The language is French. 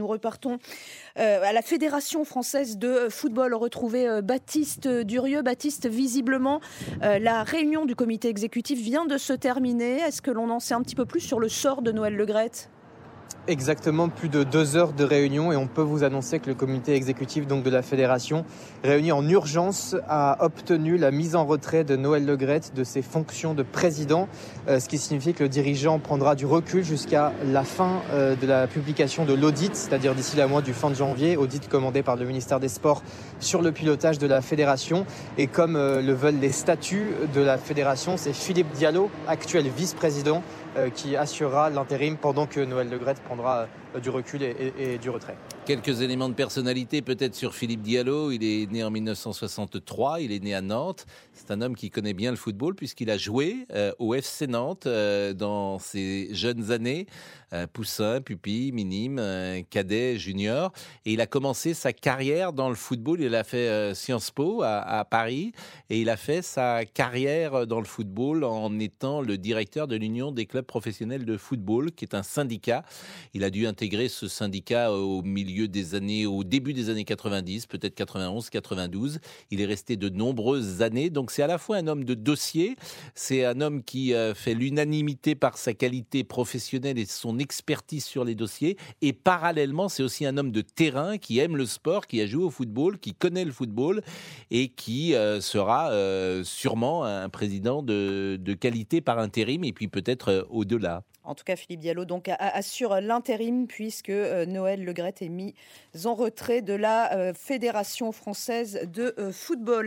Nous repartons euh, à la Fédération française de football, retrouver euh, Baptiste Durieux. Baptiste, visiblement, euh, la réunion du comité exécutif vient de se terminer. Est-ce que l'on en sait un petit peu plus sur le sort de Noël Legrette exactement plus de deux heures de réunion et on peut vous annoncer que le comité exécutif donc de la fédération, réuni en urgence, a obtenu la mise en retrait de Noël Legrette de ses fonctions de président, euh, ce qui signifie que le dirigeant prendra du recul jusqu'à la fin euh, de la publication de l'audit, c'est-à-dire d'ici la mois du fin de janvier, audit commandé par le ministère des Sports sur le pilotage de la fédération. Et comme euh, le veulent les statuts de la fédération, c'est Philippe Diallo, actuel vice-président, qui assurera l'intérim pendant que Noël Legrette prendra euh, du recul et, du retrait. Quelques éléments de personnalité peut-être sur Philippe Diallo. Il est né en 1963, il est né à Nantes. C'est un homme qui connaît bien le football puisqu'il a joué euh, au FC Nantes euh, dans ses jeunes années, poussin, pupille, minime, cadet, junior. Et il a commencé sa carrière dans le football. Il a fait Sciences Po à, à, Paris et il a fait sa carrière dans le football en étant le directeur de l'Union des clubs professionnels de football, qui est un syndicat. Il a dû intégré ce syndicat au milieu des années, au début des années 90, peut-être 91, 92. Il est resté de nombreuses années. Donc c'est à la fois un homme de dossier, c'est un homme qui euh, fait l'unanimité par sa qualité professionnelle et son expertise sur les dossiers. Et parallèlement, c'est aussi un homme de terrain qui aime le sport, qui a joué au football, qui connaît le football et qui euh, sera euh, sûrement un président de, de qualité par intérim et puis peut-être au-delà. En tout cas, Philippe Diallo donc assure l'intérim puisque euh, Noël Legrette est mis en retrait de la euh, Fédération française de euh, football.